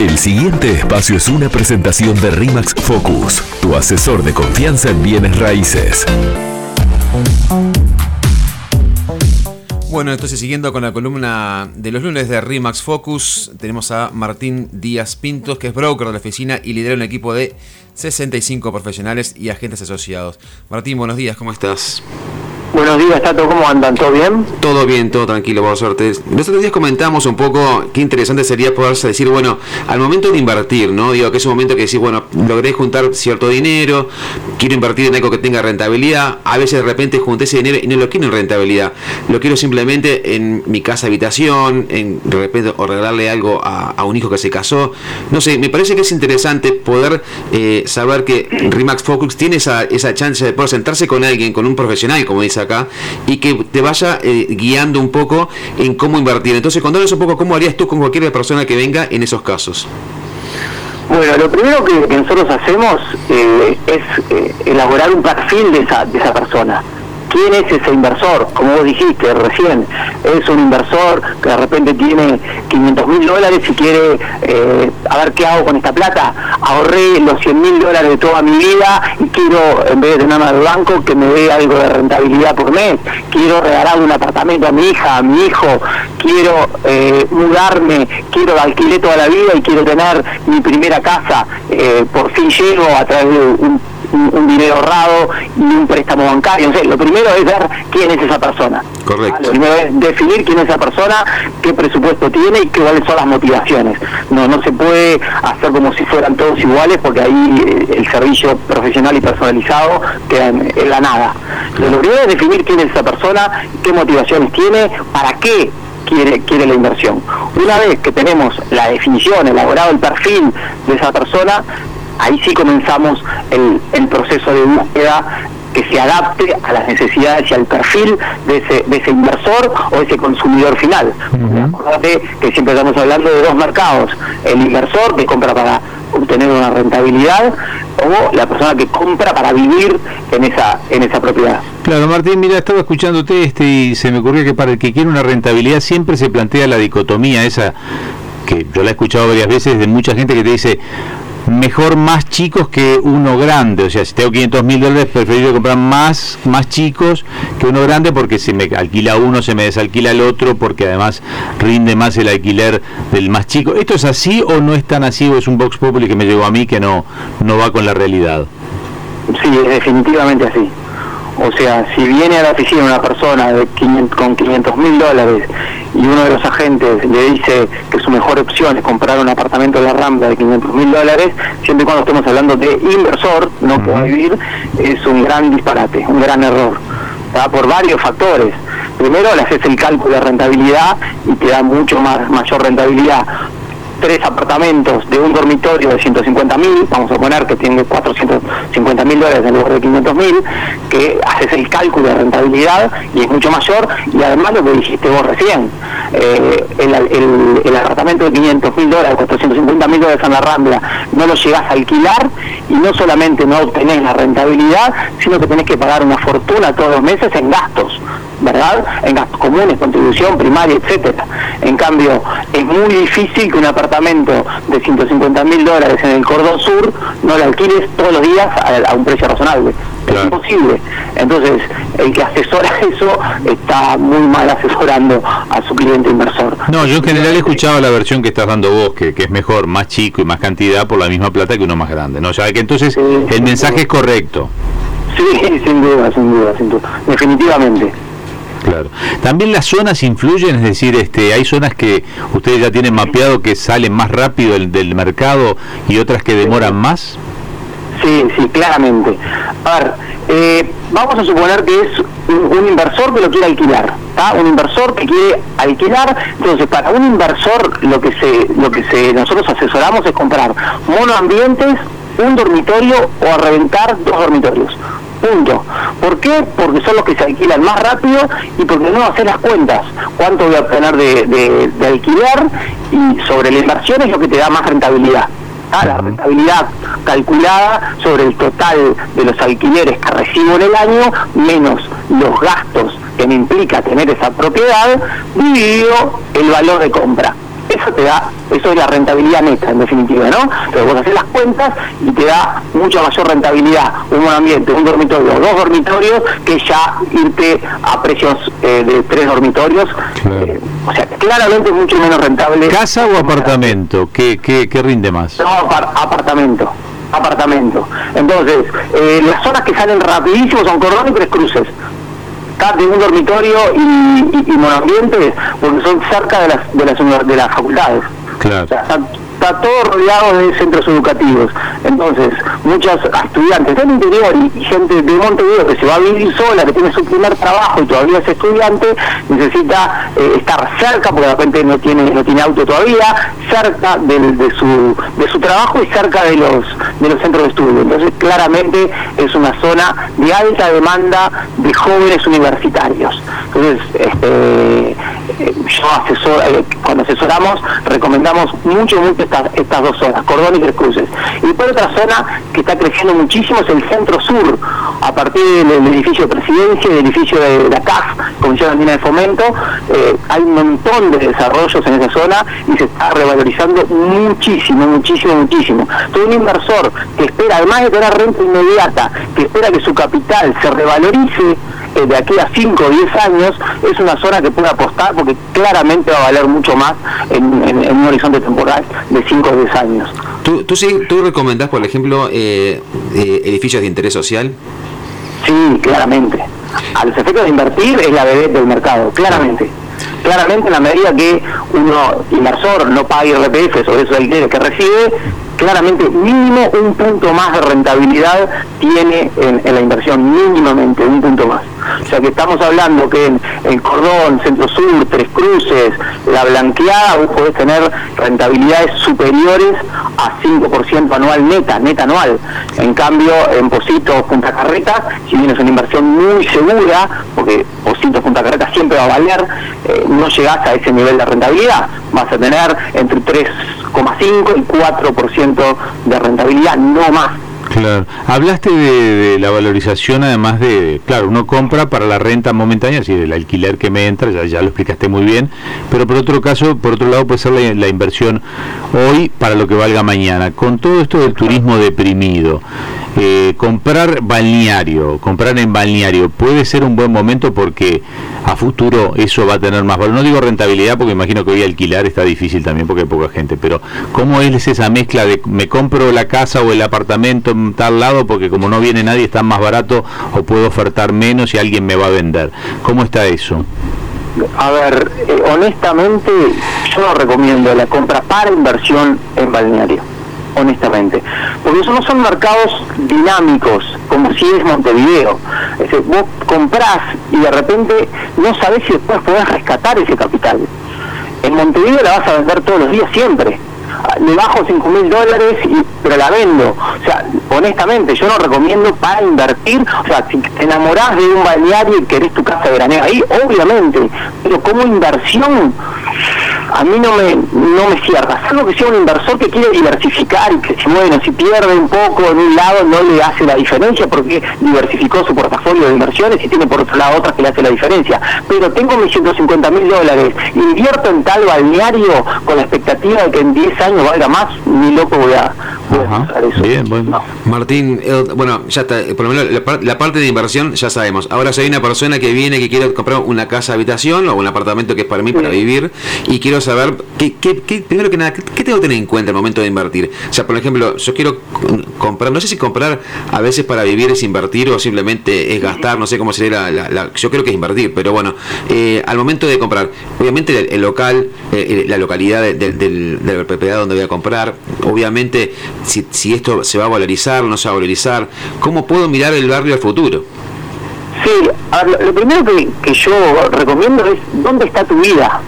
El siguiente espacio es una presentación de RIMAX Focus, tu asesor de confianza en bienes raíces. Bueno, entonces siguiendo con la columna de los lunes de RIMAX Focus, tenemos a Martín Díaz Pintos, que es broker de la oficina y lidera un equipo de 65 profesionales y agentes asociados. Martín, buenos días, ¿cómo estás? Buenos días, Tato, ¿cómo andan? ¿Todo bien? Todo bien, todo tranquilo, por suerte. Los otros días comentamos un poco qué interesante sería poderse decir, bueno, al momento de invertir, ¿no? Digo, que es un momento que decís, bueno, logré juntar cierto dinero, quiero invertir en algo que tenga rentabilidad, a veces de repente junté ese dinero y no lo quiero en rentabilidad, lo quiero simplemente en mi casa habitación, en de repente, o regalarle algo a, un hijo que se casó. No sé, me parece que es interesante poder eh, saber que Remax Focus tiene esa, esa chance de poder sentarse con alguien, con un profesional, como dice acá y que te vaya eh, guiando un poco en cómo invertir. Entonces, contanos un poco cómo harías tú con cualquier persona que venga en esos casos. Bueno, lo primero que, nosotros hacemos eh, es eh, elaborar un perfil de esa, de esa persona quién es ese inversor, como vos dijiste recién, es un inversor que de repente tiene 500 mil dólares y quiere, eh, a ver qué hago con esta plata, ahorré los 100 mil dólares de toda mi vida y quiero, en vez de tenerme al banco, que me dé algo de rentabilidad por mes, quiero regalar un apartamento a mi hija, a mi hijo, quiero eh, mudarme, quiero alquiler toda la vida y quiero tener mi primera casa, eh, por fin llego a través de un un, dinero ahorrado y un préstamo bancario. No lo primero es ver quién es esa persona. Correcto. Lo primero es definir quién es esa persona, qué presupuesto tiene y cuáles son las motivaciones. No, no se puede hacer como si fueran todos iguales porque ahí eh, el servicio profesional y personalizado queda en, la nada. Lo primero es definir quién es esa persona, qué motivaciones tiene, para qué quiere, quiere la inversión. Una vez que tenemos la definición, elaborado el perfil de esa persona, ahí sí comenzamos el, el proceso de búsqueda que se adapte a las necesidades y al perfil de ese, de ese inversor o ese consumidor final. que siempre estamos hablando de dos mercados, el inversor que compra para obtener una rentabilidad o la persona que compra para vivir en esa, en esa propiedad. Claro, Martín, mira, estaba escuchándote este y se me ocurrió que para el que quiere una rentabilidad siempre se plantea la dicotomía esa que yo la he escuchado varias veces de mucha gente que te dice, mejor más chicos que uno grande. O sea, si tengo 500 mil dólares, preferiría comprar más, más chicos que uno grande porque si me alquila uno, se me desalquila el otro, porque además rinde más el alquiler del más chico. ¿Esto es así o no es tan así o es un Vox Populi que me llegó a mí que no, no va con la realidad? Sí, definitivamente así. O sea, si viene a la oficina una persona de con 500 mil dólares y uno de los agentes le dice que su mejor opción es comprar un apartamento de la Rambla de 500 mil dólares, siempre y cuando estemos hablando de inversor, no puedo vivir, es un gran disparate, un gran error. por varios factores. Primero, le haces el cálculo de rentabilidad y te da mucho más mayor rentabilidad tres apartamentos de un dormitorio de 150 mil, vamos a poner que tiene 450 mil dólares en lugar de 500 mil, que haces el cálculo de rentabilidad y es mucho mayor, y además lo que dijiste vos recién, eh, el, apartamento de 500 mil dólares, 450 mil dólares en la Rambla, no lo llegas a alquilar y no solamente no obtenés la rentabilidad, sino que tenés que pagar una fortuna todos los meses en gastos. ¿Verdad? En gastos comunes, contribución primaria, etcétera. En cambio, es muy difícil que un apartamento de 150 mil dólares en el cordón sur no lo alquiles todos los días a, un precio razonable. Es imposible. Entonces, el que asesora eso está muy mal asesorando a su cliente inversor. No, yo en general he escuchado la versión que estás dando vos, que, es mejor más chico y más cantidad por la misma plata que uno más grande. ¿no? O sea, que entonces el mensaje es correcto. Sí, sin duda, sin duda, sin duda. Definitivamente. Claro. También las zonas influyen, es decir, este, hay zonas que ustedes ya tienen mapeado que salen más rápido del, mercado y otras que demoran más. Sí, sí, claramente. A ver, eh, vamos a suponer que es un, inversor que lo quiere alquilar, Un inversor que quiere alquilar, entonces para un inversor lo que se, lo que se nosotros asesoramos es comprar monoambientes, un dormitorio o a reventar dos dormitorios. Punto. ¿Por qué? Porque son los que se alquilan más rápido y porque no hacer las cuentas. ¿Cuánto voy a obtener de, de, alquiler? Y sobre la inversión es lo que te da más rentabilidad. Ah, la rentabilidad calculada sobre el total de los alquileres que recibo en el año, menos los gastos que me implica tener esa propiedad, dividido el valor de compra. Eso te da, eso es la rentabilidad neta en definitiva, ¿no? Pero vos haces las cuentas y te da mucha mayor rentabilidad un buen ambiente, un dormitorio, dos dormitorios, que ya irte a precios eh, de tres dormitorios. Eh, o sea, claramente es mucho menos rentable. ¿Casa o apartamento? ¿Qué, qué, qué rinde más? No, apartamento apartamento. Entonces, eh, las zonas que salen rapidísimo son Cordón y Tres Cruces de un dormitorio y, y, porque son cerca de las de las, de las facultades. Claro está todo rodeado de centros educativos. Entonces, muchos estudiantes del interior y, gente de Montevideo que se va a vivir sola, que tiene su primer trabajo y todavía es estudiante, necesita eh, estar cerca, porque de repente no tiene, no tiene auto todavía, cerca de, su, de su trabajo y cerca de los, de los centros de estudio. Entonces, claramente es una zona de alta demanda de jóvenes universitarios. Entonces, este, eh, yo asesor, eh, cuando asesoramos, recomendamos mucho, mucho estas, dos zonas, Cordón y Tres Cruces. Y por otra zona que está creciendo muchísimo es el centro sur, a partir del, edificio de presidencia, del edificio de la CAF, Comisión Andina de Fomento, eh, hay un montón de desarrollos en esa zona y se está revalorizando muchísimo, muchísimo, muchísimo. Todo un inversor que espera, además de tener renta inmediata, que espera que su capital se revalorice, eh, de aquí a 5 o 10 años es una zona que puede apostar porque claramente va a valer mucho más en, un horizonte temporal de 5 o 10 años. ¿Tú, tú, sí, tú recomendás, por ejemplo, eh, eh, edificios de interés social? Sí, claramente. A los efectos de invertir es la bebé del mercado, claramente. Claramente en la medida que uno, inversor, no pague IRPF sobre esos alquileres que recibe, claramente mínimo un punto más de rentabilidad tiene en, la inversión, mínimamente un punto más. O sea que estamos hablando que en el Cordón, Centro Sur, Tres Cruces, La Blanqueada, vos podés tener rentabilidades superiores a 5% anual neta, neta anual. En cambio, en Positos, Punta Carreta, si bien es una inversión muy segura, porque Positos, Punta Carreta siempre va a valer, eh, no llegás a ese nivel de rentabilidad. Vas a tener entre 3,5 y 4% de rentabilidad, no más. Claro. Hablaste de, la valorización, además de, claro, uno compra para la renta momentánea, es decir, el alquiler que me entra, ya, ya lo explicaste muy bien, pero por otro caso, por otro lado puede ser la, inversión hoy para lo que valga mañana. Con todo esto del turismo deprimido, eh, comprar balneario, comprar en balneario puede ser un buen momento porque a futuro eso va a tener más valor. No digo rentabilidad porque imagino que hoy alquilar está difícil también porque hay poca gente, pero ¿cómo es esa mezcla de me compro la casa o el apartamento en tal lado porque como no viene nadie está más barato o puedo ofertar menos y alguien me va a vender? ¿Cómo está eso? A ver, eh, honestamente yo no recomiendo la compra para inversión en balneario honestamente. Porque eso no son mercados dinámicos, como si es Montevideo. Es decir, vos comprás y de repente no sabés si después podés rescatar ese capital. En Montevideo la vas a vender todos los días siempre. Le bajo 5 mil dólares, y, pero la vendo. O sea, honestamente, yo no recomiendo para invertir. O sea, si te enamorás de un balneario y querés tu casa de veraneo ahí, obviamente. Pero como inversión, a mí no me, no me cierra, salvo que sea un inversor que quiere diversificar y que si bueno, si pierde un poco en un lado no le hace la diferencia porque diversificó su portafolio de inversiones y tiene por otro lado otras que le hace la diferencia. Pero tengo mis 150 mil dólares, invierto en tal balneario con la expectativa de que en 10 años valga más, ni loco voy a, Bien, bueno. Martín, eh, bueno, ya está, por lo menos la, parte de inversión ya sabemos. Ahora si hay una persona que viene que quiere comprar una casa habitación o un apartamento que es para mí, para vivir, y quiero saber, qué, qué, primero que nada, ¿qué, tengo que tener en cuenta al momento de invertir? O sea, por ejemplo, yo quiero comprar, no sé si comprar a veces para vivir es invertir o simplemente es gastar, no sé cómo sería la, yo creo que es invertir, pero bueno, eh, al momento de comprar, obviamente el, local, eh, la localidad de, la propiedad donde voy a comprar, obviamente si, si esto se va a valorizar, no se va a valorizar, ¿cómo puedo mirar el barrio al futuro? Sí, lo, primero que, que yo recomiendo es dónde está tu vida.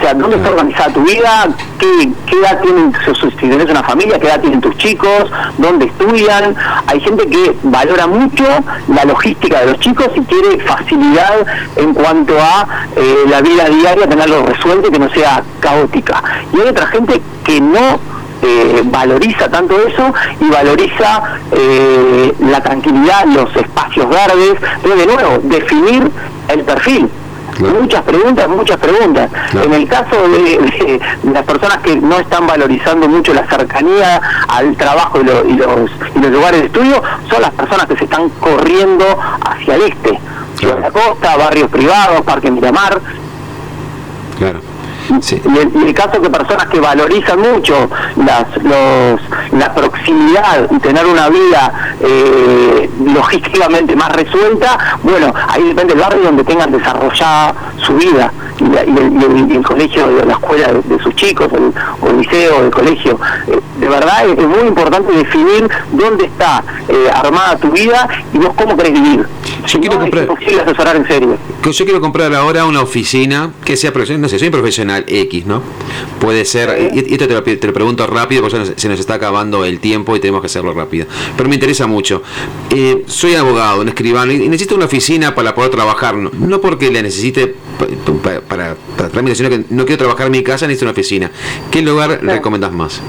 O sea, ¿dónde está organizada tu vida? ¿Qué, edad tienen, si tienes una familia, qué edad tienen tus chicos? ¿Dónde estudian? Hay gente que valora mucho la logística de los chicos y quiere facilidad en cuanto a eh, la vida diaria, tenerlo resuelto y que no sea caótica. Y hay otra gente que no eh, valoriza tanto eso y valoriza eh, la tranquilidad, los espacios verdes, pero de nuevo, definir el perfil Muchas preguntas, muchas preguntas. En el caso de, las personas que no están valorizando mucho la cercanía al trabajo y, los, y los lugares de estudio, son las personas que se están corriendo hacia el este. La Costa, barrios privados, Parque Miramar. Claro. Y, el, caso de personas que valorizan mucho las, los, la proximidad y tener una vida eh, logísticamente más resuelta, bueno, ahí depende del barrio donde tengan desarrollada su vida y, el, colegio, la escuela de, sus chicos, el, o el liceo, el colegio. Eh, verdad es, muy importante definir dónde está eh, armada tu vida y vos cómo querés vivir. Yo quiero comprar, asesorar en serio. Yo quiero comprar ahora una oficina que sea profesional, no sé, soy profesional X, ¿no? Puede ser, y esto te lo, te lo, pregunto rápido porque se nos está acabando el tiempo y tenemos que hacerlo rápido. Pero me interesa mucho. Eh, soy abogado, un escribano, y necesito una oficina para poder trabajar, no, no porque la necesite para, para, sino que no quiero trabajar en mi casa, necesito una oficina. ¿Qué lugar recomendas más?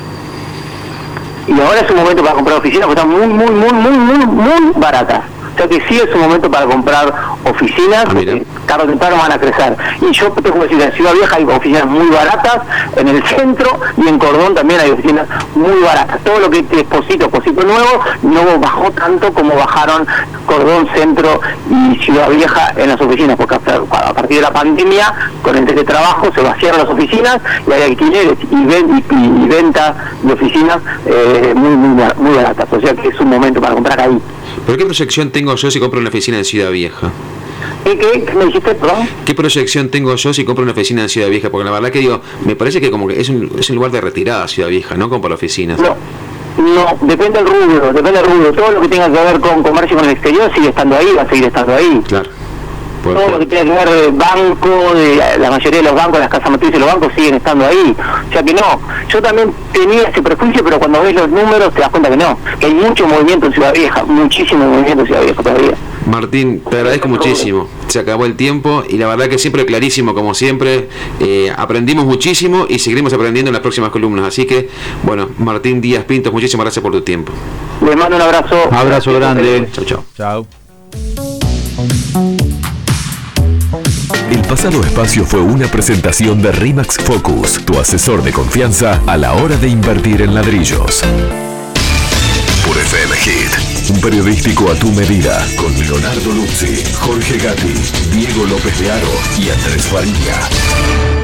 Y ahora es un momento para comprar oficinas porque están muy, muy, muy, muy, muy, muy baratas. O sea que sí es un momento para comprar oficinas, ah, porque tarde o temprano van a crecer. Y yo te puedo decir, en Ciudad Vieja hay oficinas muy baratas, en el centro y en Cordón también hay oficinas muy baratas. Todo lo que es Esposito, Esposito Nuevo, no bajó tanto como bajaron Cordón, Centro y Ciudad Vieja en las oficinas, porque a partir de la pandemia, con el trabajo se vaciaron las oficinas y hay alquileres y, y, venta de oficinas eh, muy, muy, muy baratas. O sea que es un momento para comprar ahí. ¿Pero qué proyección tengo yo si compro una oficina en Ciudad Vieja? ¿Qué, qué? me dijiste, perdón? ¿Qué proyección tengo yo si compro una oficina en Ciudad Vieja? Porque la verdad que digo, me parece que como que es un, es un lugar de retirada Ciudad Vieja, ¿no? Como para oficinas. No. No, depende del rubro, depende del rubro. Todo lo que tenga que ver con comercio con el exterior sigue estando ahí, va a seguir estando ahí. Claro todo lo que tiene que ver de banco, de la, mayoría de los bancos, las casas matrices de los bancos siguen estando ahí. O sea que no, yo también tenía ese prejuicio, pero cuando ves los números te das cuenta que no, que hay mucho movimiento en Ciudad Vieja, muchísimo movimiento en Ciudad Vieja todavía. Martín, te agradezco muchísimo. Se acabó el tiempo y la verdad que siempre clarísimo, como siempre. Eh, aprendimos muchísimo y seguiremos aprendiendo en las próximas columnas. Así que, bueno, Martín Díaz Pintos, muchísimas gracias por tu tiempo. Les mando un abrazo. Abrazo grande. Chao, chao. Chao. Pasado espacio fue una presentación de Rimax Focus, tu asesor de confianza a la hora de invertir en ladrillos. Por FM Hit, un periodístico a tu medida, con Leonardo Luzzi, Jorge Gatti, Diego López de Aro y Andrés Varilla.